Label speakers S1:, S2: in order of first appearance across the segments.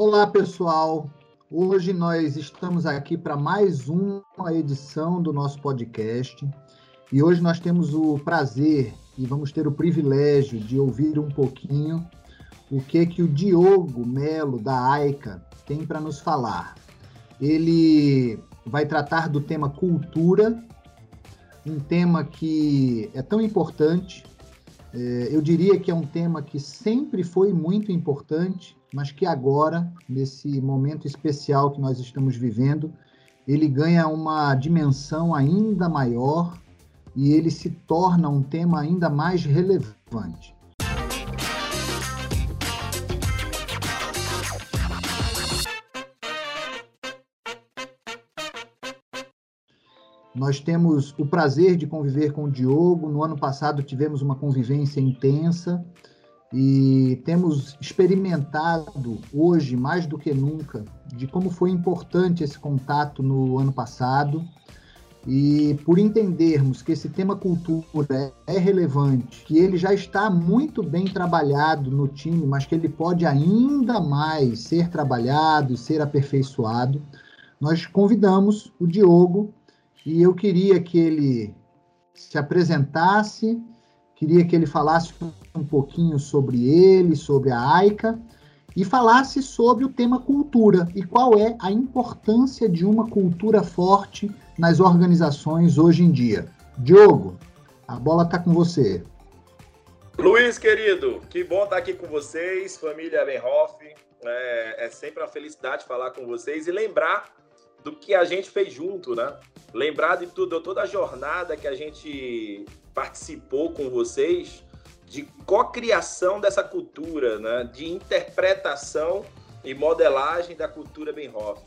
S1: Olá, pessoal. Hoje nós estamos aqui para mais uma edição do nosso podcast. E hoje nós temos o prazer e vamos ter o privilégio de ouvir um pouquinho o que que o Diogo Melo da AICA tem para nos falar. Ele vai tratar do tema cultura, um tema que é tão importante. É, eu diria que é um tema que sempre foi muito importante, mas que agora, nesse momento especial que nós estamos vivendo, ele ganha uma dimensão ainda maior e ele se torna um tema ainda mais relevante. Nós temos o prazer de conviver com o Diogo. No ano passado tivemos uma convivência intensa e temos experimentado hoje, mais do que nunca, de como foi importante esse contato no ano passado. E por entendermos que esse tema cultura é relevante, que ele já está muito bem trabalhado no time, mas que ele pode ainda mais ser trabalhado e ser aperfeiçoado, nós convidamos o Diogo e eu queria que ele se apresentasse, queria que ele falasse um pouquinho sobre ele, sobre a AICA e falasse sobre o tema cultura e qual é a importância de uma cultura forte nas organizações hoje em dia. Diogo, a bola está com você.
S2: Luiz, querido, que bom estar aqui com vocês, família Benhoff. É, é sempre uma felicidade falar com vocês e lembrar do que a gente fez junto, né? Lembrar de tudo, toda a jornada que a gente participou com vocês de cocriação dessa cultura, né? De interpretação e modelagem da cultura Benhoff.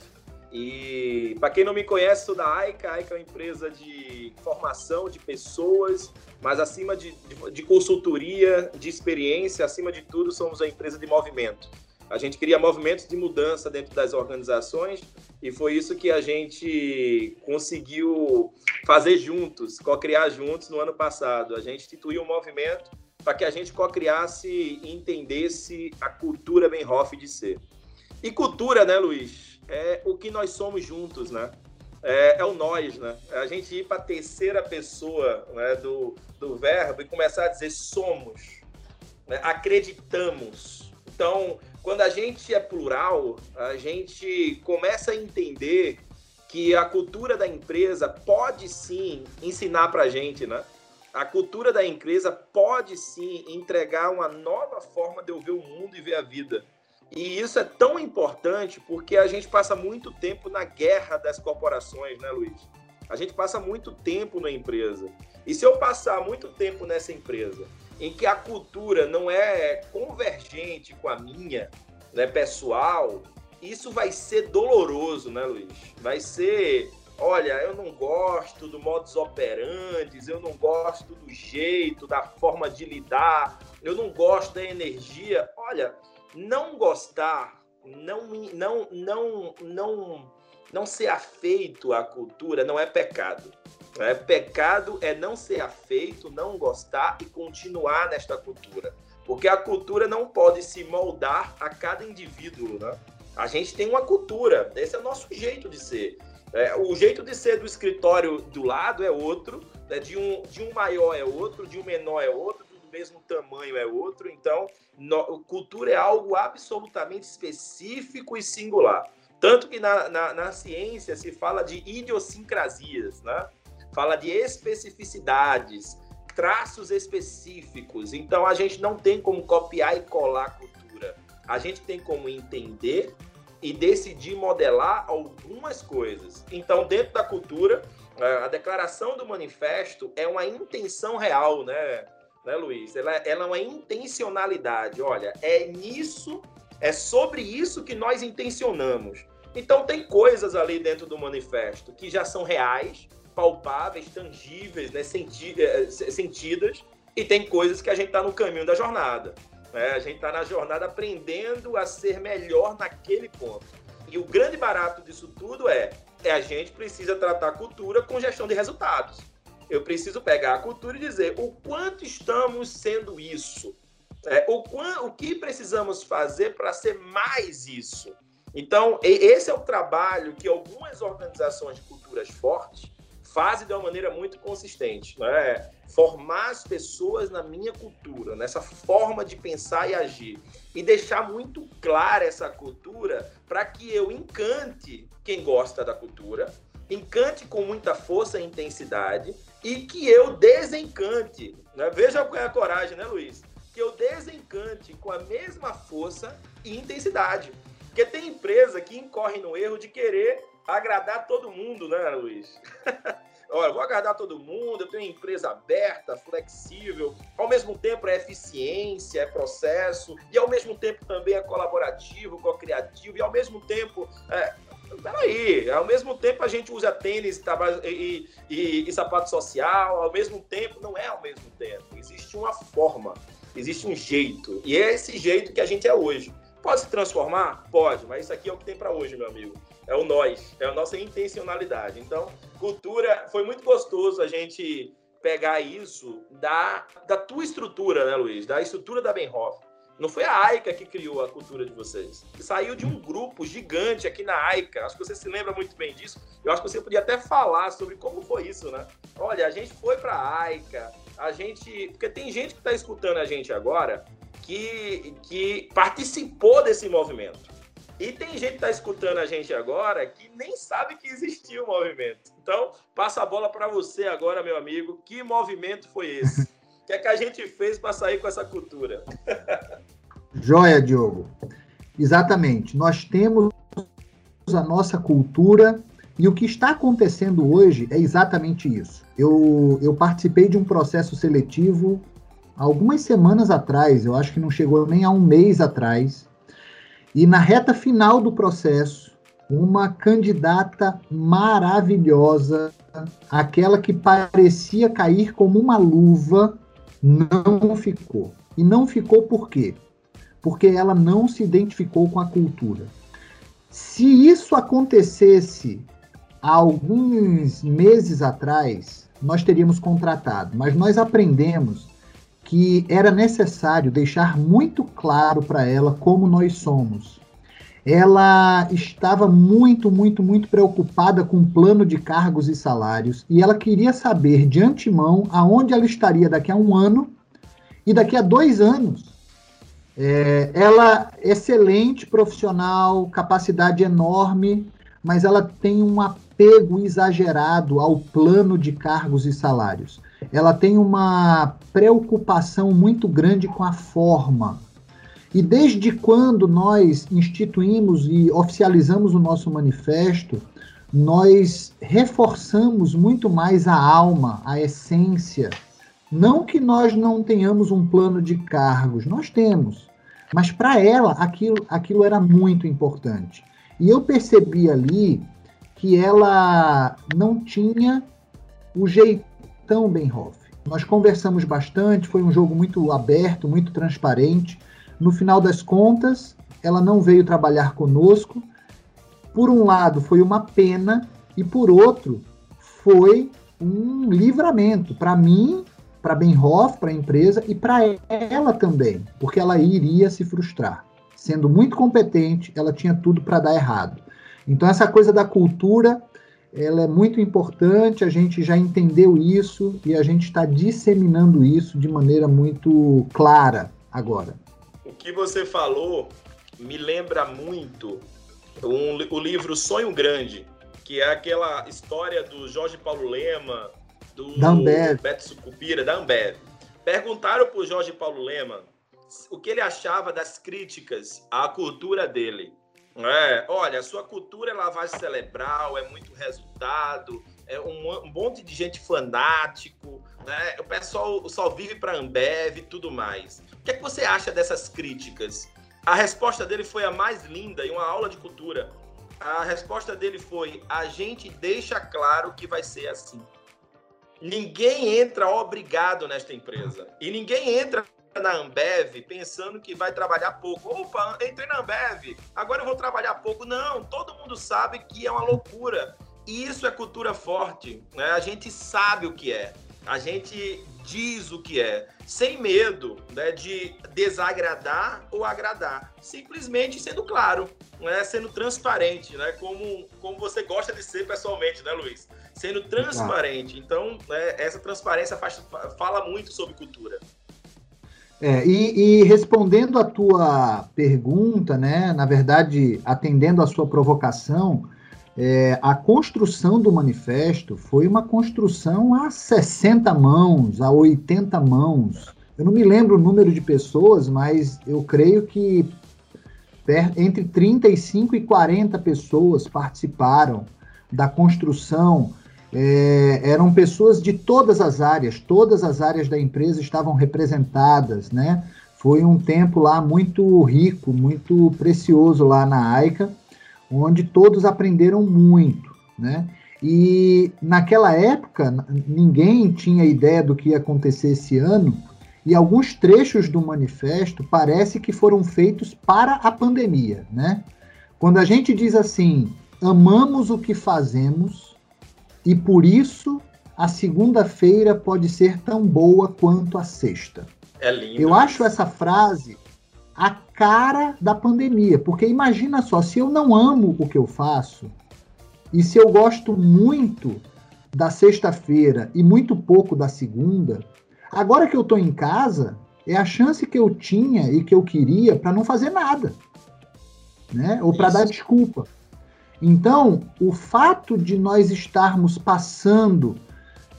S2: E para quem não me conhece, sou da AICA. A AICA é uma empresa de formação de pessoas, mas acima de, de, de consultoria, de experiência, acima de tudo, somos uma empresa de movimento. A gente cria movimentos de mudança dentro das organizações e foi isso que a gente conseguiu fazer juntos, co-criar juntos no ano passado. A gente instituiu um movimento para que a gente co-criasse e entendesse a cultura Benhoff de ser. E cultura, né, Luiz? É o que nós somos juntos, né? É, é o nós, né? É a gente ir para a terceira pessoa né, do, do verbo e começar a dizer somos, né? acreditamos. Então, quando a gente é plural, a gente começa a entender que a cultura da empresa pode sim ensinar para a gente, né? A cultura da empresa pode sim entregar uma nova forma de eu ver o mundo e ver a vida. E isso é tão importante porque a gente passa muito tempo na guerra das corporações, né, Luiz? A gente passa muito tempo na empresa. E se eu passar muito tempo nessa empresa em que a cultura não é convergente com a minha, né, pessoal, isso vai ser doloroso, né, Luiz? Vai ser, olha, eu não gosto do modus operandi, eu não gosto do jeito, da forma de lidar, eu não gosto da energia. Olha, não gostar, não não não não não ser afeito à cultura não é pecado. É, pecado é não ser afeito, não gostar e continuar nesta cultura. Porque a cultura não pode se moldar a cada indivíduo, né? A gente tem uma cultura, esse é o nosso jeito de ser. É, o jeito de ser do escritório do lado é outro, né? de, um, de um maior é outro, de um menor é outro, do mesmo tamanho é outro. Então, no, cultura é algo absolutamente específico e singular. Tanto que na, na, na ciência se fala de idiosincrasias, né? Fala de especificidades, traços específicos. Então a gente não tem como copiar e colar a cultura. A gente tem como entender e decidir modelar algumas coisas. Então, dentro da cultura, a declaração do manifesto é uma intenção real, né, né Luiz? Ela, ela é uma intencionalidade. Olha, é nisso, é sobre isso que nós intencionamos. Então, tem coisas ali dentro do manifesto que já são reais, palpáveis, tangíveis, né, senti eh, sentidas, e tem coisas que a gente está no caminho da jornada. Né? A gente está na jornada aprendendo a ser melhor naquele ponto. E o grande barato disso tudo é, é a gente precisa tratar a cultura com gestão de resultados. Eu preciso pegar a cultura e dizer o quanto estamos sendo isso. É, o, o que precisamos fazer para ser mais isso? Então, esse é o trabalho que algumas organizações de culturas fortes fazem de uma maneira muito consistente. Né? Formar as pessoas na minha cultura, nessa forma de pensar e agir. E deixar muito clara essa cultura para que eu encante quem gosta da cultura, encante com muita força e intensidade e que eu desencante. Né? Veja qual é a coragem, né, Luiz? Que eu desencante com a mesma força e intensidade. Porque tem empresa que incorre no erro de querer agradar todo mundo, né, Luiz? Olha, vou agradar todo mundo, eu tenho empresa aberta, flexível, ao mesmo tempo é eficiência, é processo, e ao mesmo tempo também é colaborativo, co-criativo, e ao mesmo tempo. É... Peraí, ao mesmo tempo a gente usa tênis e, e, e sapato social, ao mesmo tempo, não é ao mesmo tempo. Existe uma forma, existe um jeito, e é esse jeito que a gente é hoje. Pode se transformar? Pode, mas isso aqui é o que tem para hoje, meu amigo. É o nós, é a nossa intencionalidade. Então, cultura, foi muito gostoso a gente pegar isso da, da tua estrutura, né, Luiz? Da estrutura da Benhoff. Não foi a AICA que criou a cultura de vocês. Saiu de um grupo gigante aqui na AICA. Acho que você se lembra muito bem disso. Eu acho que você podia até falar sobre como foi isso, né? Olha, a gente foi para a AICA, a gente. Porque tem gente que está escutando a gente agora que, que participou desse movimento. E tem gente que está escutando a gente agora que nem sabe que existia o movimento. Então, passa a bola para você agora, meu amigo. Que movimento foi esse? O que é que a gente fez para sair com essa cultura?
S1: Joia, Diogo. Exatamente. Nós temos a nossa cultura e o que está acontecendo hoje é exatamente isso. Eu, eu participei de um processo seletivo algumas semanas atrás, eu acho que não chegou nem a um mês atrás, e na reta final do processo, uma candidata maravilhosa, aquela que parecia cair como uma luva, não ficou. E não ficou por quê? Porque ela não se identificou com a cultura. Se isso acontecesse há alguns meses atrás, nós teríamos contratado, mas nós aprendemos que era necessário deixar muito claro para ela como nós somos. Ela estava muito, muito, muito preocupada com o plano de cargos e salários e ela queria saber de antemão aonde ela estaria daqui a um ano e daqui a dois anos. É, ela, excelente profissional, capacidade enorme, mas ela tem um apego exagerado ao plano de cargos e salários ela tem uma preocupação muito grande com a forma. E desde quando nós instituímos e oficializamos o nosso manifesto, nós reforçamos muito mais a alma, a essência. Não que nós não tenhamos um plano de cargos, nós temos. Mas para ela, aquilo, aquilo era muito importante. E eu percebi ali que ela não tinha o jeito então, Benhoff, nós conversamos bastante, foi um jogo muito aberto, muito transparente. No final das contas, ela não veio trabalhar conosco. Por um lado, foi uma pena, e por outro, foi um livramento para mim, para Benhoff, para a empresa e para ela também, porque ela iria se frustrar. Sendo muito competente, ela tinha tudo para dar errado. Então, essa coisa da cultura ela é muito importante, a gente já entendeu isso e a gente está disseminando isso de maneira muito clara agora.
S2: O que você falou me lembra muito um, o livro Sonho Grande, que é aquela história do Jorge Paulo Lema, do. Beto Sucupira, da Ambev. Perguntaram para o Jorge Paulo Lema o que ele achava das críticas à cultura dele. É, olha, a sua cultura é lavagem cerebral, é muito resultado, é um, um monte de gente fanático, né? o pessoal só vive para Ambev e tudo mais. O que é que você acha dessas críticas? A resposta dele foi a mais linda em uma aula de cultura. A resposta dele foi: a gente deixa claro que vai ser assim. Ninguém entra obrigado nesta empresa. E ninguém entra na Ambev pensando que vai trabalhar pouco. Opa, entrei na Ambev, agora eu vou trabalhar pouco. Não, todo mundo sabe que é uma loucura. Isso é cultura forte, né? A gente sabe o que é. A gente diz o que é, sem medo né, de desagradar ou agradar, simplesmente sendo claro, né, sendo transparente, né, como, como você gosta de ser pessoalmente, né, Luiz? Sendo transparente. Então, né, essa transparência faz, fala muito sobre cultura.
S1: É, e, e, respondendo a tua pergunta, né, na verdade, atendendo a sua provocação, é, a construção do manifesto foi uma construção a 60 mãos, a 80 mãos. Eu não me lembro o número de pessoas, mas eu creio que entre 35 e 40 pessoas participaram da construção é, eram pessoas de todas as áreas, todas as áreas da empresa estavam representadas, né? Foi um tempo lá muito rico, muito precioso lá na AICA, onde todos aprenderam muito, né? E naquela época ninguém tinha ideia do que ia acontecer esse ano, e alguns trechos do manifesto parece que foram feitos para a pandemia, né? Quando a gente diz assim, amamos o que fazemos, e por isso a segunda-feira pode ser tão boa quanto a sexta.
S2: É lindo.
S1: Eu acho essa frase a cara da pandemia, porque imagina só, se eu não amo o que eu faço e se eu gosto muito da sexta-feira e muito pouco da segunda, agora que eu estou em casa, é a chance que eu tinha e que eu queria para não fazer nada, né? Ou para dar desculpa. Então, o fato de nós estarmos passando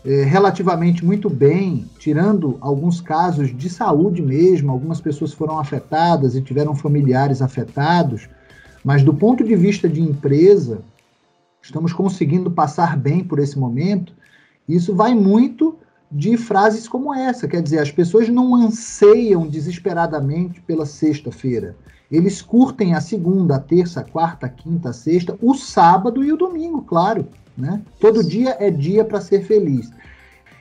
S1: é, relativamente muito bem, tirando alguns casos de saúde mesmo, algumas pessoas foram afetadas e tiveram familiares afetados, mas do ponto de vista de empresa, estamos conseguindo passar bem por esse momento. Isso vai muito de frases como essa, quer dizer, as pessoas não anseiam desesperadamente pela sexta-feira. Eles curtem a segunda, a terça, a quarta, a quinta, a sexta, o sábado e o domingo, claro. Né? Todo dia é dia para ser feliz.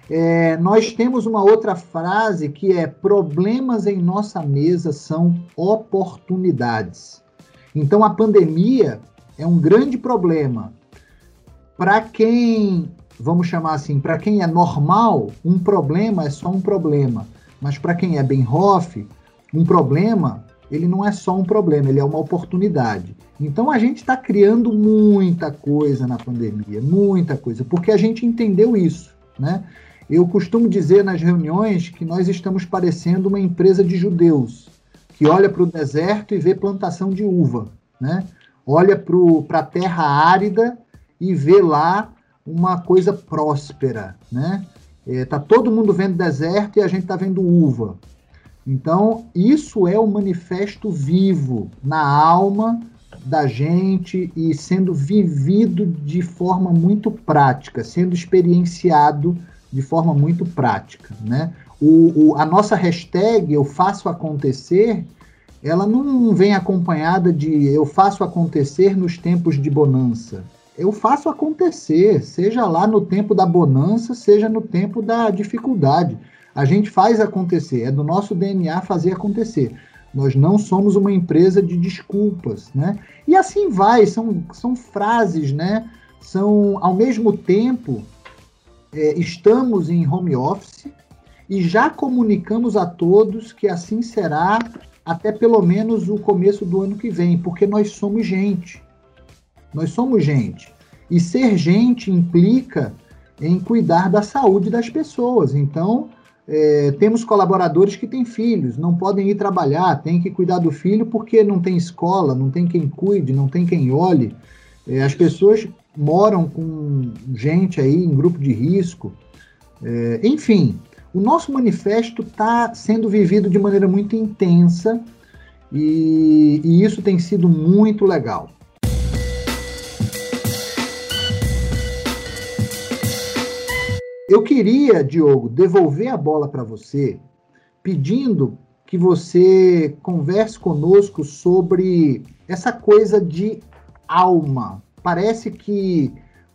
S1: É, nós temos uma outra frase que é: problemas em nossa mesa são oportunidades. Então a pandemia é um grande problema. Para quem, vamos chamar assim, para quem é normal, um problema é só um problema. Mas para quem é Benhoff, um problema ele não é só um problema, ele é uma oportunidade. Então a gente está criando muita coisa na pandemia, muita coisa, porque a gente entendeu isso, né? Eu costumo dizer nas reuniões que nós estamos parecendo uma empresa de judeus, que olha para o deserto e vê plantação de uva, né? Olha para a terra árida e vê lá uma coisa próspera, né? É, tá todo mundo vendo deserto e a gente está vendo uva. Então, isso é o manifesto vivo na alma da gente e sendo vivido de forma muito prática, sendo experienciado de forma muito prática, né? O, o, a nossa hashtag eu faço acontecer, ela não vem acompanhada de eu faço acontecer nos tempos de bonança. Eu faço acontecer, seja lá no tempo da bonança, seja no tempo da dificuldade. A gente faz acontecer, é do nosso DNA fazer acontecer. Nós não somos uma empresa de desculpas, né? E assim vai, são, são frases, né? São, ao mesmo tempo, é, estamos em home office e já comunicamos a todos que assim será até pelo menos o começo do ano que vem, porque nós somos gente. Nós somos gente. E ser gente implica em cuidar da saúde das pessoas. Então, é, temos colaboradores que têm filhos, não podem ir trabalhar, têm que cuidar do filho porque não tem escola, não tem quem cuide, não tem quem olhe. É, as pessoas moram com gente aí em grupo de risco. É, enfim, o nosso manifesto está sendo vivido de maneira muito intensa e, e isso tem sido muito legal. Eu queria, Diogo, devolver a bola para você, pedindo que você converse conosco sobre essa coisa de alma. Parece que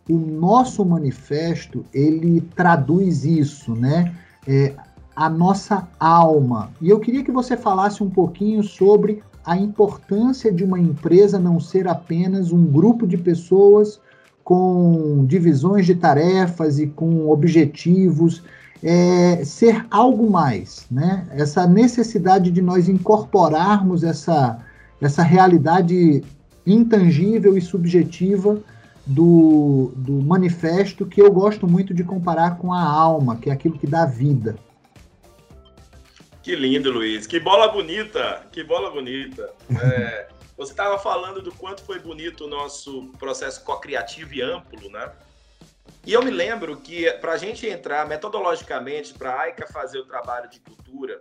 S1: o nosso manifesto ele traduz isso, né? É, a nossa alma. E eu queria que você falasse um pouquinho sobre a importância de uma empresa não ser apenas um grupo de pessoas com divisões de tarefas e com objetivos. é, ser algo mais, né? Essa necessidade de nós incorporarmos essa, essa realidade intangível e subjetiva do, do manifesto que eu gosto muito de comparar com a alma, que é aquilo que dá vida.
S2: Que lindo, Luiz. Que bola bonita. Que bola bonita. É, você estava falando do quanto foi bonito o nosso processo co-criativo e amplo, né? E eu me lembro que para a gente entrar metodologicamente, para a AICA fazer o trabalho de cultura,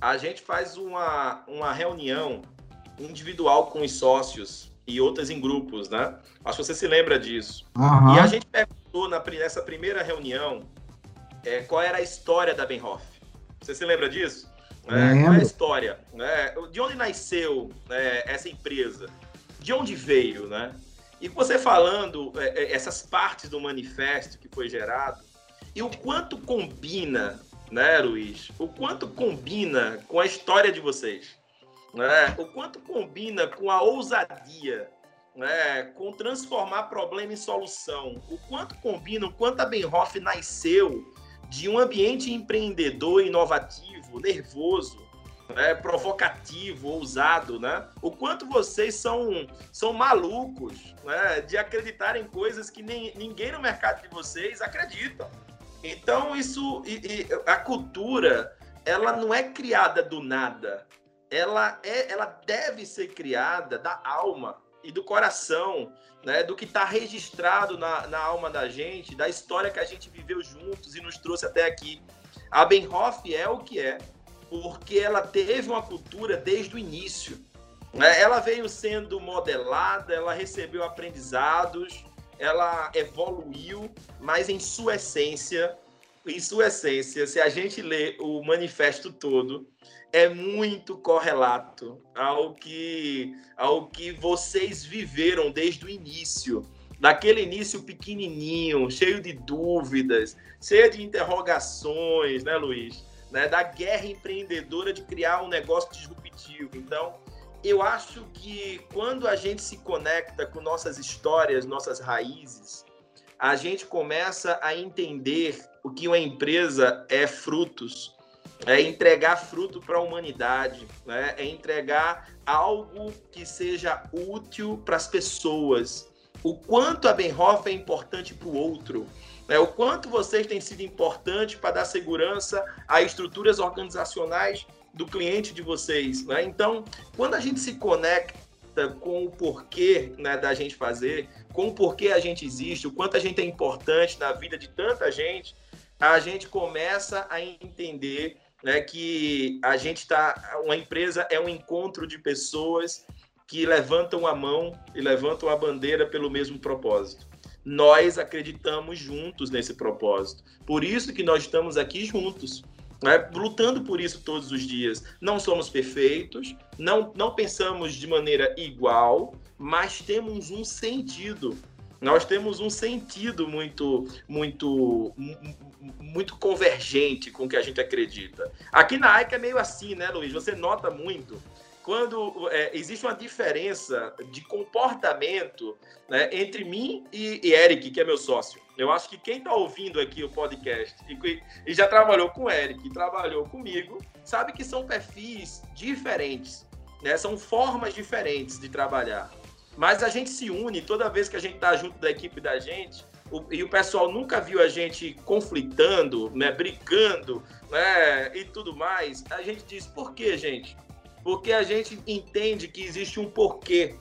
S2: a gente faz uma, uma reunião individual com os sócios e outras em grupos, né? Acho que você se lembra disso. Uhum. E a gente perguntou na, nessa primeira reunião é, qual era a história da Benhoff. Você se lembra disso? É, qual é a história? Né? De onde nasceu né, essa empresa? De onde veio, né? E você falando é, é, essas partes do manifesto que foi gerado, e o quanto combina, né, Luiz? O quanto combina com a história de vocês? Né? O quanto combina com a ousadia, né? com transformar problema em solução? O quanto combina, o quanto a Benhoff nasceu de um ambiente empreendedor, inovativo, nervoso, né, provocativo, ousado, né? O quanto vocês são, são malucos né, de acreditar em coisas que nem, ninguém no mercado de vocês acredita. Então, isso, e, e, a cultura, ela não é criada do nada. Ela, é, ela deve ser criada da alma e do coração, né, do que está registrado na, na alma da gente, da história que a gente viveu juntos e nos trouxe até aqui. A Benhoff é o que é, porque ela teve uma cultura desde o início. Né? Ela veio sendo modelada, ela recebeu aprendizados, ela evoluiu, mas em sua essência, em sua essência, se a gente lê o manifesto todo, é muito correlato ao que ao que vocês viveram desde o início, daquele início pequenininho, cheio de dúvidas, cheio de interrogações, né, Luiz? né, da guerra empreendedora de criar um negócio disruptivo. Então, eu acho que quando a gente se conecta com nossas histórias, nossas raízes, a gente começa a entender o que uma empresa é frutos, é entregar fruto para a humanidade, né? é entregar algo que seja útil para as pessoas. O quanto a Benhoff é importante para o outro, né? O quanto vocês têm sido importantes para dar segurança a estruturas organizacionais do cliente de vocês. Né? Então, quando a gente se conecta com o porquê né, da gente fazer, com o porquê a gente existe, o quanto a gente é importante na vida de tanta gente, a gente começa a entender né, que a gente está. Uma empresa é um encontro de pessoas que levantam a mão e levantam a bandeira pelo mesmo propósito nós acreditamos juntos nesse propósito. Por isso que nós estamos aqui juntos, né? lutando por isso todos os dias. Não somos perfeitos, não, não pensamos de maneira igual, mas temos um sentido. Nós temos um sentido muito, muito, muito convergente com o que a gente acredita. Aqui na AICA é meio assim, né, Luiz? Você nota muito quando é, existe uma diferença de comportamento né, entre mim e, e, Eric, que é meu sócio. Eu acho que quem está ouvindo aqui o podcast e, e, já trabalhou com o Eric, trabalhou comigo, sabe que são perfis diferentes, né? são formas diferentes de trabalhar. Mas a gente se une toda vez que a gente está junto da equipe da gente, o, e o pessoal nunca viu a gente conflitando, né, brigando, né, e tudo mais. A gente diz, por que, gente? porque a gente entende que existe um porquê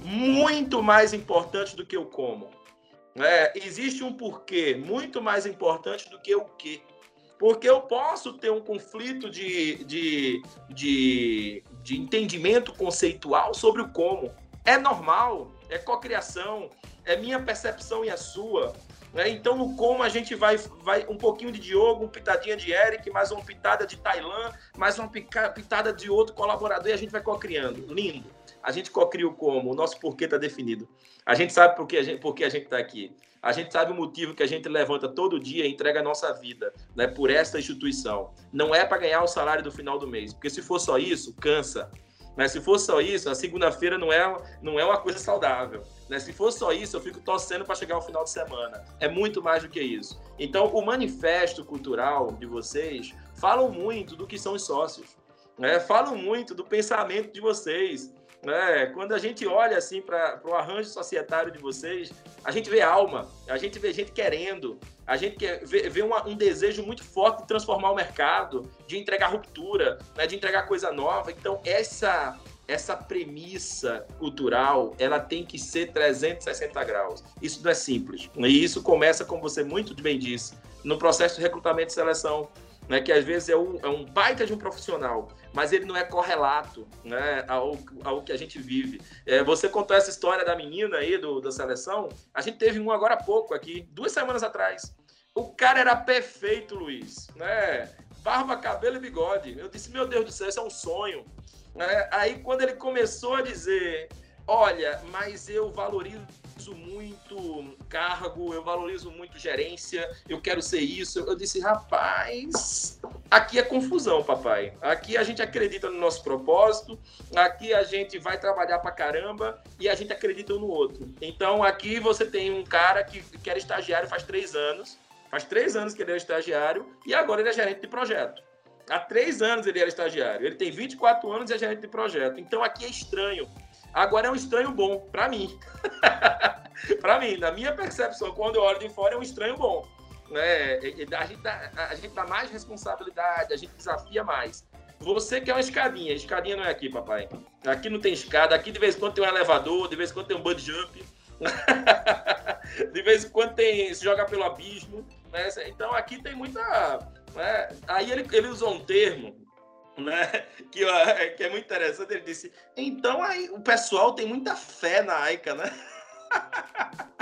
S2: muito mais importante do que o como. É, existe um porquê muito mais importante do que o que. Porque eu posso ter um conflito de, de, de, de entendimento conceitual sobre o como. É normal, é cocriação, é minha percepção e a sua. Né? Então, no como a gente vai, vai um pouquinho de Diogo, um pitadinha de Eric, mais uma pitada de Tailã, mais uma pitada de outro colaborador e a gente vai co-criando. Lindo. A gente co-cria o como, o nosso porquê está definido. A gente sabe por que a gente está aqui. A gente sabe o motivo que a gente levanta todo dia e entrega a nossa vida né, por esta instituição. Não é para ganhar o salário do final do mês, porque se for só isso, cansa. Mas se for só isso, a segunda-feira não é, não é uma coisa saudável. Né? Se for só isso, eu fico torcendo para chegar ao final de semana. É muito mais do que isso. Então, o manifesto cultural de vocês falam muito do que são os sócios. Né? Falam muito do pensamento de vocês. Né? Quando a gente olha assim para o arranjo societário de vocês, a gente vê alma, a gente vê gente querendo, a gente quer, vê, vê uma, um desejo muito forte de transformar o mercado, de entregar ruptura, né? de entregar coisa nova. Então, essa essa premissa cultural ela tem que ser 360 graus. Isso não é simples. E isso começa, como você muito bem disse, no processo de recrutamento e seleção né, que às vezes é um, é um baita de um profissional, mas ele não é correlato né, ao, ao que a gente vive. É, você contou essa história da menina aí do, da seleção, a gente teve um agora há pouco aqui, duas semanas atrás. O cara era perfeito, Luiz, né? Barba, cabelo e bigode. Eu disse, meu Deus do céu, isso é um sonho. Né? Aí quando ele começou a dizer, olha, mas eu valorizo muito cargo, eu valorizo muito gerência, eu quero ser isso. Eu disse, rapaz, aqui é confusão, papai. Aqui a gente acredita no nosso propósito, aqui a gente vai trabalhar pra caramba e a gente acredita um no outro. Então aqui você tem um cara que, que era estagiário faz três anos, faz três anos que ele é estagiário e agora ele é gerente de projeto. Há três anos ele era estagiário. Ele tem 24 anos e é gerente de projeto. Então aqui é estranho. Agora é um estranho bom, para mim. para mim, na minha percepção, quando eu olho de fora, é um estranho bom. Né? A, gente dá, a gente dá mais responsabilidade, a gente desafia mais. Você quer uma escadinha, escadinha não é aqui, papai. Aqui não tem escada, aqui de vez em quando tem um elevador, de vez em quando tem um bud jump. de vez em quando tem, se joga pelo abismo. Né? Então aqui tem muita. Né? Aí ele, ele usou um termo né? Que, que é muito interessante. Ele disse: então aí o pessoal tem muita fé na AICA, né?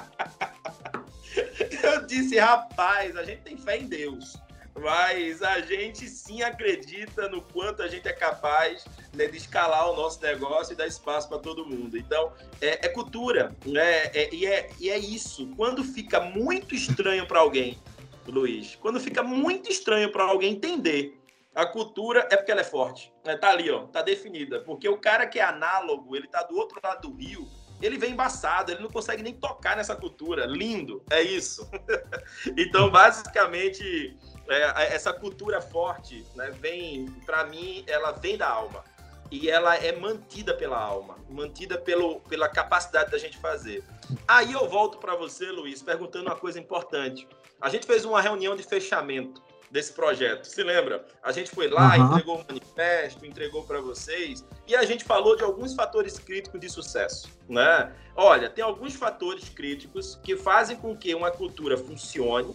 S2: Eu disse, rapaz, a gente tem fé em Deus, mas a gente sim acredita no quanto a gente é capaz né, de escalar o nosso negócio e dar espaço para todo mundo. Então, é, é cultura, né? É, e, é, e é isso. Quando fica muito estranho para alguém, Luiz, quando fica muito estranho para alguém entender a cultura é porque ela é forte. Né? Tá ali, ó, tá definida. Porque o cara que é análogo, ele tá do outro lado do rio, ele vem embaçado, ele não consegue nem tocar nessa cultura. Lindo, é isso. então, basicamente, é, essa cultura forte, né, vem, para mim, ela vem da alma. E ela é mantida pela alma, mantida pelo, pela capacidade da gente fazer. Aí eu volto para você, Luiz, perguntando uma coisa importante. A gente fez uma reunião de fechamento desse projeto. Se lembra? A gente foi lá, uhum. entregou o manifesto, entregou para vocês e a gente falou de alguns fatores críticos de sucesso, né? Olha, tem alguns fatores críticos que fazem com que uma cultura funcione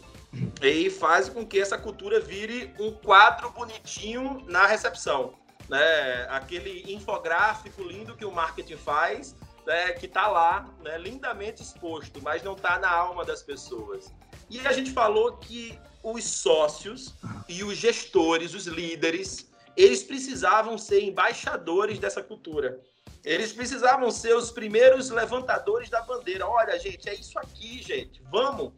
S2: e fazem com que essa cultura vire um quadro bonitinho na recepção, né? Aquele infográfico lindo que o marketing faz, né? Que está lá, né? Lindamente exposto, mas não está na alma das pessoas. E a gente falou que os sócios e os gestores, os líderes, eles precisavam ser embaixadores dessa cultura. Eles precisavam ser os primeiros levantadores da bandeira. Olha, gente, é isso aqui, gente. Vamos.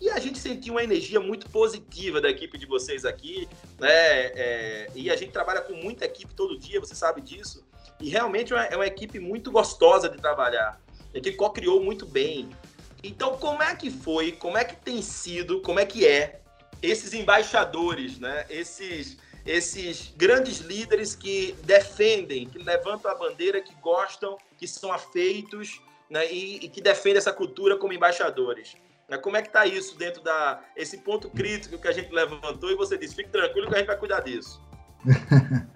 S2: E a gente sentiu uma energia muito positiva da equipe de vocês aqui, né? É, e a gente trabalha com muita equipe todo dia, você sabe disso. E realmente é uma, é uma equipe muito gostosa de trabalhar. A gente co-criou muito bem. Então, como é que foi, como é que tem sido, como é que é esses embaixadores, né? Esses esses grandes líderes que defendem, que levantam a bandeira, que gostam, que são afeitos, né? E, e que defendem essa cultura como embaixadores. Né? Como é que está isso dentro da esse ponto crítico que a gente levantou e você disse, fique tranquilo que a gente vai cuidar disso.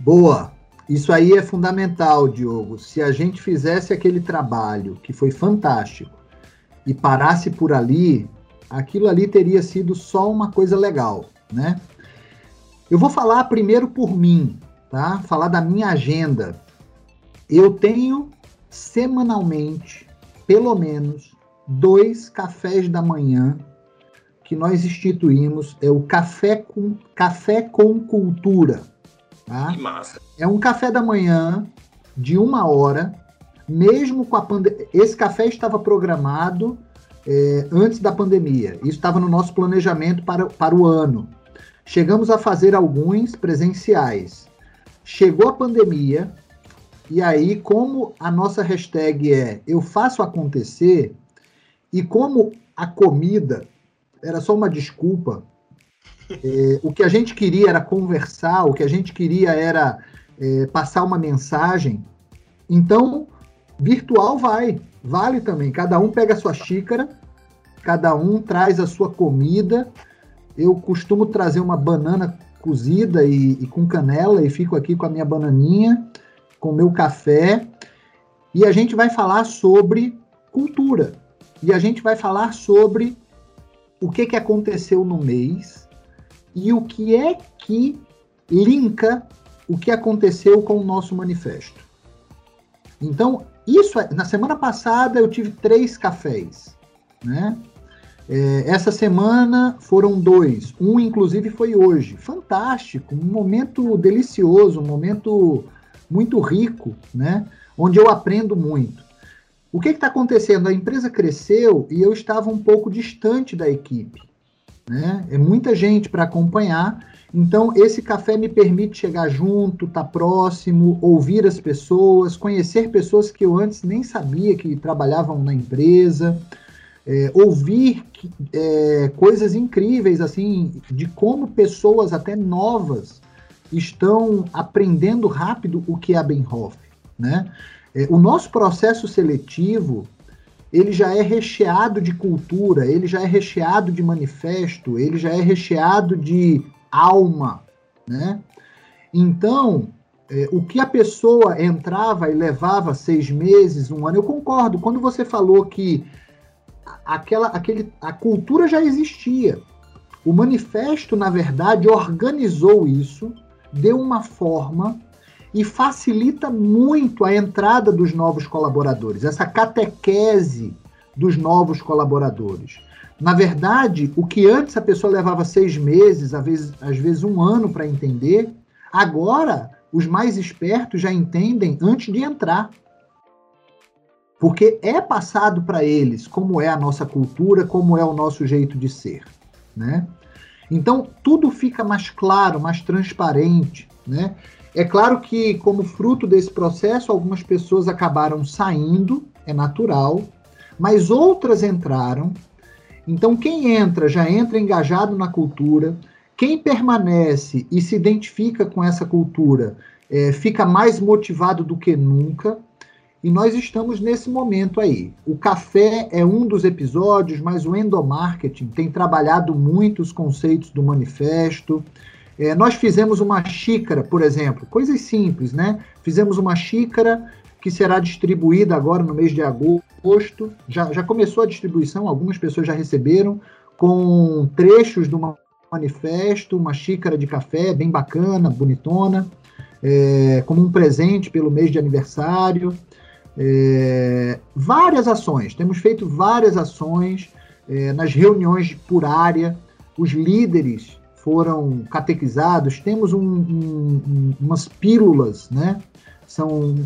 S1: Boa. Isso aí é fundamental, Diogo. Se a gente fizesse aquele trabalho que foi fantástico e parasse por ali, aquilo ali teria sido só uma coisa legal, né? Eu vou falar primeiro por mim, tá? Falar da minha agenda. Eu tenho semanalmente, pelo menos, dois cafés da manhã que nós instituímos. É o café com, café com cultura. Tá?
S2: Que massa.
S1: É um café da manhã de uma hora, mesmo com a pandemia. Esse café estava programado é, antes da pandemia. Isso estava no nosso planejamento para, para o ano. Chegamos a fazer alguns presenciais. Chegou a pandemia, E aí, como a nossa hashtag é eu faço acontecer, e como a comida era só uma desculpa, é, o que a gente queria era conversar, o que a gente queria era é, passar uma mensagem, então virtual vai, vale também. Cada um pega a sua xícara, cada um traz a sua comida. Eu costumo trazer uma banana cozida e, e com canela e fico aqui com a minha bananinha, com o meu café. E a gente vai falar sobre cultura. E a gente vai falar sobre o que, que aconteceu no mês e o que é que linka o que aconteceu com o nosso manifesto. Então, isso na semana passada eu tive três cafés, né? É, essa semana foram dois, um inclusive foi hoje. Fantástico, um momento delicioso, um momento muito rico, né? Onde eu aprendo muito. O que está acontecendo? A empresa cresceu e eu estava um pouco distante da equipe. Né? É muita gente para acompanhar. Então, esse café me permite chegar junto, estar tá próximo, ouvir as pessoas, conhecer pessoas que eu antes nem sabia que trabalhavam na empresa é, ouvir é, coisas incríveis, assim, de como pessoas até novas estão aprendendo rápido o que é a Benhoff, né? É, o nosso processo seletivo, ele já é recheado de cultura, ele já é recheado de manifesto, ele já é recheado de alma, né? Então, é, o que a pessoa entrava e levava seis meses, um ano, eu concordo. Quando você falou que aquela, aquele, a cultura já existia. O manifesto, na verdade, organizou isso, deu uma forma e facilita muito a entrada dos novos colaboradores, essa catequese dos novos colaboradores. Na verdade, o que antes a pessoa levava seis meses, às vezes, às vezes um ano para entender, agora os mais espertos já entendem antes de entrar porque é passado para eles como é a nossa cultura, como é o nosso jeito de ser, né? Então tudo fica mais claro, mais transparente, né? É claro que como fruto desse processo algumas pessoas acabaram saindo, é natural, mas outras entraram. Então quem entra já entra engajado na cultura, quem permanece e se identifica com essa cultura é, fica mais motivado do que nunca. E nós estamos nesse momento aí. O café é um dos episódios, mas o endomarketing tem trabalhado muito os conceitos do manifesto. É, nós fizemos uma xícara, por exemplo, coisas simples, né? Fizemos uma xícara que será distribuída agora no mês de agosto. Já, já começou a distribuição, algumas pessoas já receberam, com trechos do manifesto, uma xícara de café bem bacana, bonitona, é, como um presente pelo mês de aniversário. É, várias ações, temos feito várias ações é, nas reuniões por área, os líderes foram catequizados, temos um, um, umas pílulas, né? São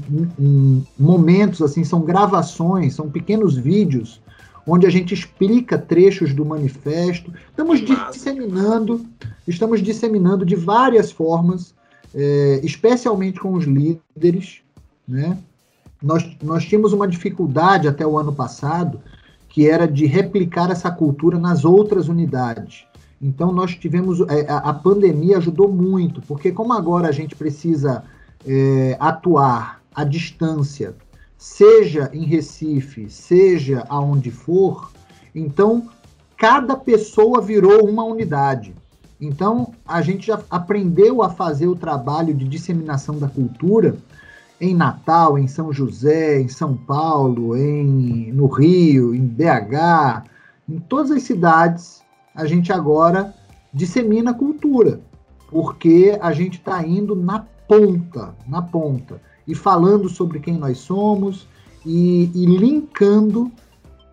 S1: um, momentos assim, são gravações, são pequenos vídeos onde a gente explica trechos do manifesto. Estamos disseminando, estamos disseminando de várias formas, é, especialmente com os líderes, né? nós, nós tínhamos uma dificuldade até o ano passado, que era de replicar essa cultura nas outras unidades. Então, nós tivemos. É, a, pandemia ajudou muito, porque, como agora a gente precisa é, atuar à distância, seja em Recife, seja aonde for, então cada pessoa virou uma unidade. Então, a gente já aprendeu a fazer o trabalho de disseminação da cultura em Natal, em São José, em São Paulo, em, no Rio, em BH, em todas as cidades, a gente agora dissemina cultura, porque a gente está indo na ponta, na ponta, e falando sobre quem nós somos e, e linkando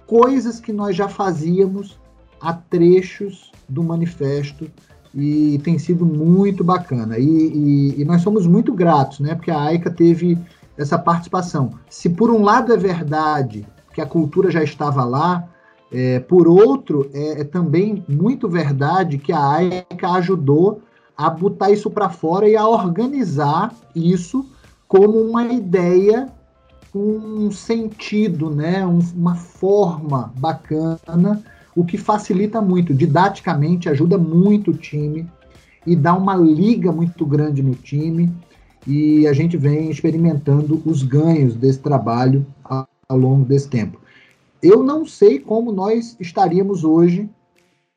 S1: coisas que nós já fazíamos a trechos do manifesto e tem sido muito bacana. E, e, e, nós somos muito gratos, né? Porque a AICA teve essa participação. Se por um lado é verdade que a cultura já estava lá, é, por outro, é, é, também muito verdade que a AICA ajudou a botar isso para fora e a organizar isso como uma ideia um sentido, né? Um, uma forma bacana, o que facilita muito, didaticamente ajuda muito o time e dá uma liga muito grande no time. E a gente vem experimentando os ganhos desse trabalho ao longo desse tempo. Eu não sei como nós estaríamos hoje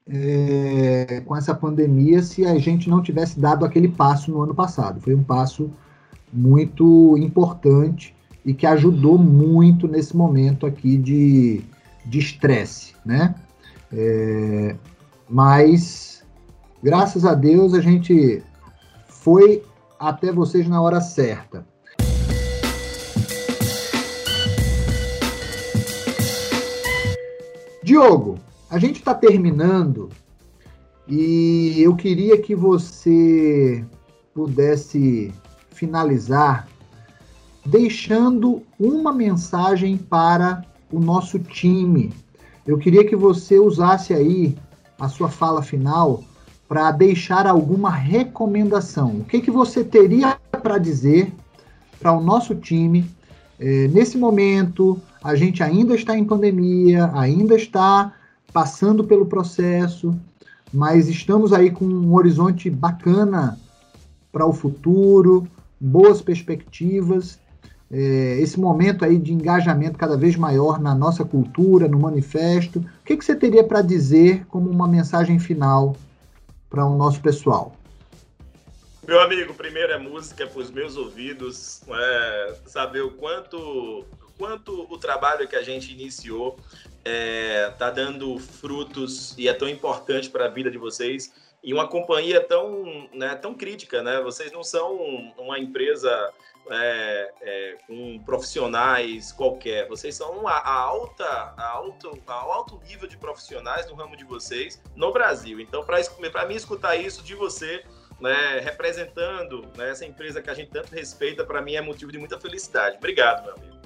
S1: é, com essa pandemia se a gente não tivesse dado aquele passo no ano passado. Foi um passo muito importante e que ajudou muito nesse momento aqui de estresse, né? É, mas, graças a Deus, a gente foi até vocês na hora certa. Diogo, a gente está terminando e eu queria que você pudesse finalizar deixando uma mensagem para o nosso time. Eu queria que você usasse aí a sua fala final para deixar alguma recomendação. O que, que você teria para dizer para o nosso time é, nesse momento? A gente ainda está em pandemia, ainda está passando pelo processo, mas estamos aí com um horizonte bacana para o futuro, boas perspectivas é, esse momento aí de engajamento cada vez maior na nossa cultura, no manifesto. O que, que você teria para dizer como uma mensagem final para o nosso pessoal?
S2: Meu amigo, primeiro é música para os meus ouvidos, é, saber o quanto, quanto o trabalho que a gente iniciou está é, tá dando frutos e é tão importante para a vida de vocês e uma companhia tão, né, tão crítica, né? Vocês não são uma empresa é, é, com profissionais qualquer. Vocês são a, a, alta, a alto, a alto nível de profissionais no ramo de vocês no Brasil. Então, para mim escutar isso de você, né, representando né, essa empresa que a gente tanto respeita, para mim é motivo de muita felicidade. Obrigado, meu amigo.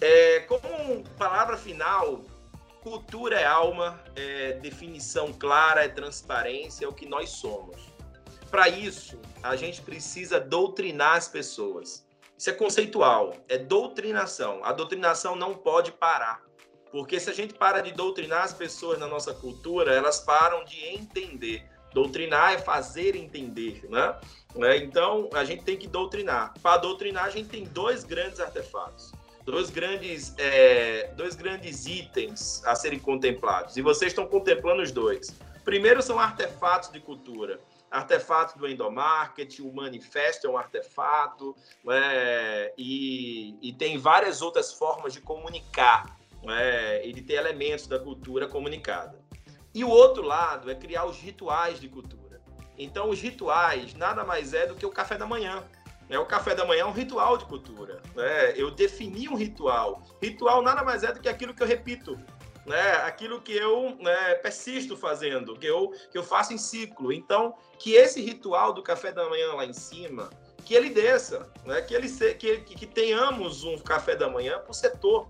S2: É, como palavra final, Cultura é alma, é definição clara, é transparência, é o que nós somos. Para isso, a gente precisa doutrinar as pessoas. Isso é conceitual, é doutrinação. A doutrinação não pode parar. Porque se a gente para de doutrinar as pessoas na nossa cultura, elas param de entender. Doutrinar é fazer entender, né? né? Então, a gente tem que doutrinar. Para doutrinar, a gente tem dois grandes artefatos dois grandes, é, dois grandes itens a serem contemplados. E vocês estão contemplando os dois. Primeiro são artefatos de cultura. Artefatos do endomarket, o manifesto é um artefato, é, e, e tem várias outras formas de comunicar é, e de ter elementos da cultura comunicada. E o outro lado é criar os rituais de cultura. Então, os rituais nada mais é do que o café da manhã. Né? O café da manhã é um ritual de cultura. Né? Eu defini um ritual. Ritual nada mais é do que aquilo que eu repito. Né? Aquilo que eu né, persisto fazendo, que eu, que eu faço em ciclo. Então, que esse ritual do café da manhã lá em cima, que ele desça, né? que, ele se, que, que tenhamos um café da manhã por setor,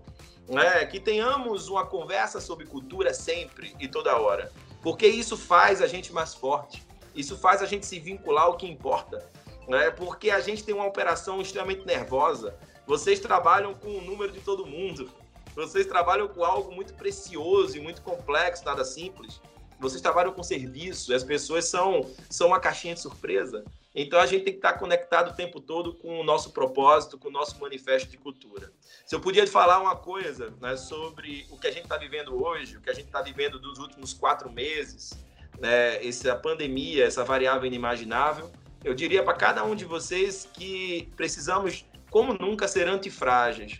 S2: né? que tenhamos uma conversa sobre cultura sempre e toda hora, porque isso faz a gente mais forte, isso faz a gente se vincular ao que importa, né? Porque a gente tem uma operação extremamente nervosa. Vocês trabalham com o número de todo mundo. Vocês trabalham com algo muito precioso e muito complexo, nada simples. Vocês trabalham com serviço, as pessoas são, são uma caixinha de surpresa. Então a gente tem que estar conectado o tempo todo com o nosso propósito, com o nosso manifesto de cultura. Se eu podia falar uma coisa né, sobre o que a gente está vivendo hoje, o que a gente está vivendo dos últimos quatro meses, né, essa pandemia, essa variável inimaginável, eu diria para cada um de vocês que precisamos, como nunca, ser antifrágeis.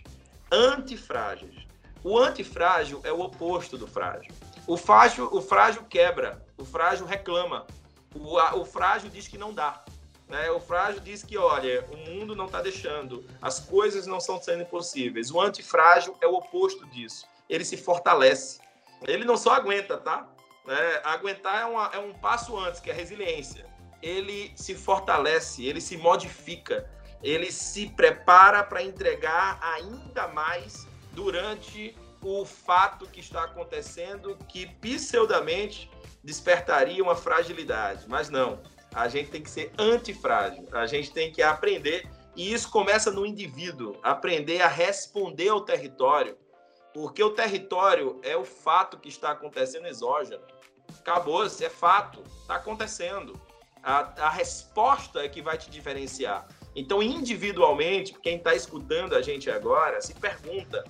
S2: Antifrágeis. O antifrágil é o oposto do frágil. O frágil, o frágil quebra, o frágil reclama, o, o frágil diz que não dá. Né? O frágil diz que, olha, o mundo não está deixando, as coisas não estão sendo possíveis. O antifrágil é o oposto disso. Ele se fortalece. Ele não só aguenta, tá? É, aguentar é, uma, é um passo antes, que é a resiliência ele se fortalece, ele se modifica, ele se prepara para entregar ainda mais durante o fato que está acontecendo, que pseudamente despertaria uma fragilidade. Mas não, a gente tem que ser antifrágil, a gente tem que aprender E isso começa no indivíduo, aprender a responder ao território, porque o território é o fato que está acontecendo exógeno. Acabou-se, é fato, está acontecendo. A, a resposta é que vai te diferenciar. Então, individualmente, quem está escutando a gente agora, se pergunta: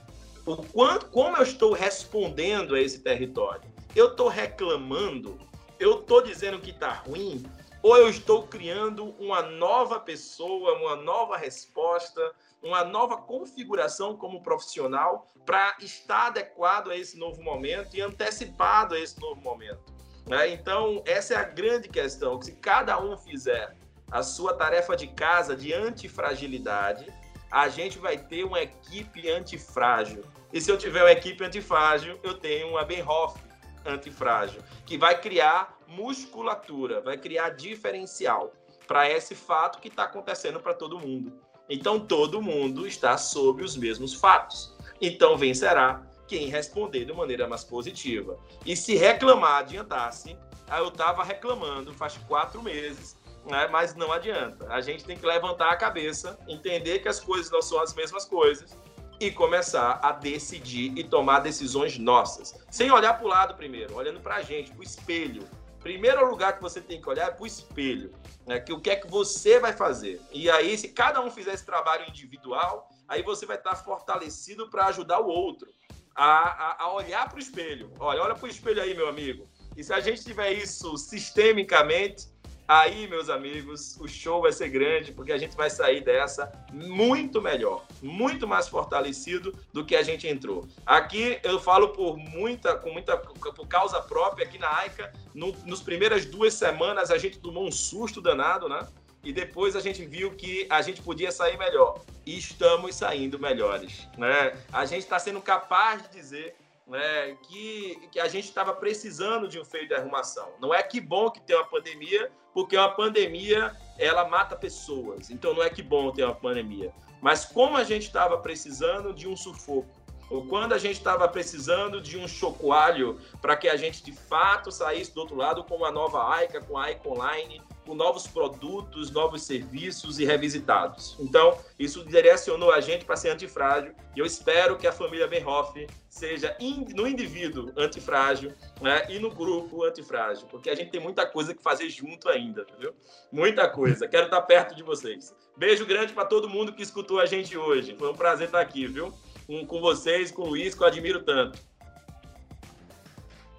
S2: o quanto, como eu estou respondendo a esse território? Eu estou reclamando? Eu estou dizendo que está ruim? Ou eu estou criando uma nova pessoa, uma nova resposta, uma nova configuração como profissional para estar adequado a esse novo momento e antecipado a esse novo momento? Né? Então, essa é a grande questão, que se cada um fizer a sua tarefa de casa de antifragilidade, a gente vai ter uma equipe antifrágil. E se eu tiver uma equipe antifrágil, eu tenho uma Benhoff antifrágil, que vai criar musculatura, vai criar diferencial para esse fato que está acontecendo para todo mundo. Então, todo mundo está sob os mesmos fatos. Então, vencerá quem responder de maneira mais positiva. E se reclamar adiantasse, eu estava reclamando faz quatro meses né? mas não adianta. A gente tem que levantar a cabeça, entender que as coisas não são as mesmas coisas e começar a decidir e tomar decisões nossas, sem olhar para o lado primeiro, olhando para a gente, para o espelho. Primeiro lugar que você tem que olhar é para o espelho, né? que o que é que você vai fazer. E aí, se cada um fizer esse trabalho individual, aí você vai estar fortalecido para ajudar o outro a, a, a olhar para o espelho. Olha, olha para o espelho aí, meu amigo. E se a gente tiver isso sistemicamente, Aí, meus amigos, o show vai ser grande, porque a gente vai sair dessa muito melhor, muito mais fortalecido do que a gente entrou. Aqui eu falo por muita, com muita, por causa própria, aqui na AICA, no, nos primeiras duas semanas a gente tomou um susto danado, né? E depois a gente viu que a gente podia sair melhor. E estamos saindo melhores, né? A gente está sendo capaz de dizer né, que, que a gente estava precisando de um feio de arrumação. Não é que bom que tem uma pandemia, porque uma pandemia ela mata pessoas. Então não é que bom ter uma pandemia. Mas como a gente estava precisando de um sufoco, ou quando a gente estava precisando de um chocoalho para que a gente de fato saísse do outro lado com uma nova AICA, com a AICA Online, com novos produtos, novos serviços e revisitados. Então, isso direcionou a gente para ser antifrágil e eu espero que a família Benhoff seja no indivíduo antifrágil né, e no grupo antifrágil, porque a gente tem muita coisa que fazer junto ainda, entendeu? Muita coisa. Quero estar perto de vocês. Beijo grande para todo mundo que escutou a gente hoje. Foi um prazer estar aqui, viu? Um, com vocês, com o Luiz, que eu admiro tanto.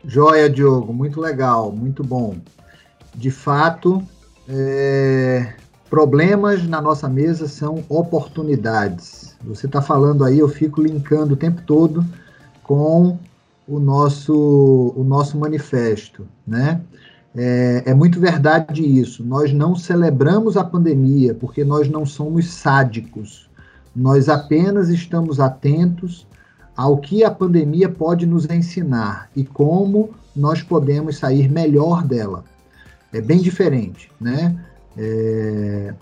S1: Joia, Diogo. Muito legal, muito bom. De fato, é, problemas na nossa mesa são oportunidades. Você está falando aí, eu fico linkando o tempo todo com o nosso, o nosso manifesto, né? É, é, muito verdade isso. Nós não celebramos a pandemia porque nós não somos sádicos. Nós apenas estamos atentos ao que a pandemia pode nos ensinar e como nós podemos sair melhor dela é bem diferente, né? É...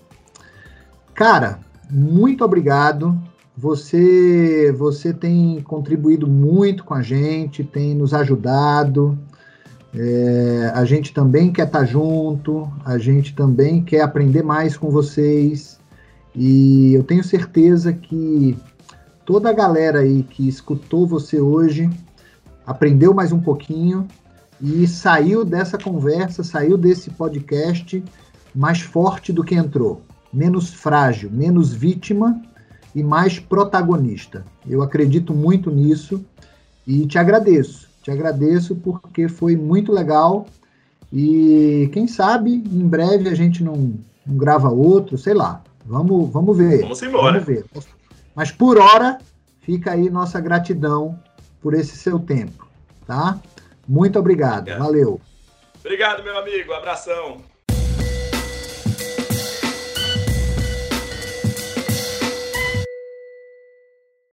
S1: Cara, muito obrigado. Você, você tem contribuído muito com a gente, tem nos ajudado. É, a gente também quer estar tá junto, a gente também quer aprender mais com vocês. E eu tenho certeza que toda a galera aí que escutou você hoje aprendeu mais um pouquinho e saiu dessa conversa, saiu desse podcast mais forte do que entrou, menos frágil, menos vítima e mais protagonista. Eu acredito muito nisso e te agradeço. Te agradeço porque foi muito legal e quem sabe em breve a gente não, não grava outro, sei lá. Vamos, vamos ver.
S2: Vamos embora. Vamos ver.
S1: Mas por hora fica aí nossa gratidão por esse seu tempo, tá? Muito obrigado. obrigado. Valeu.
S2: Obrigado, meu amigo. Abração.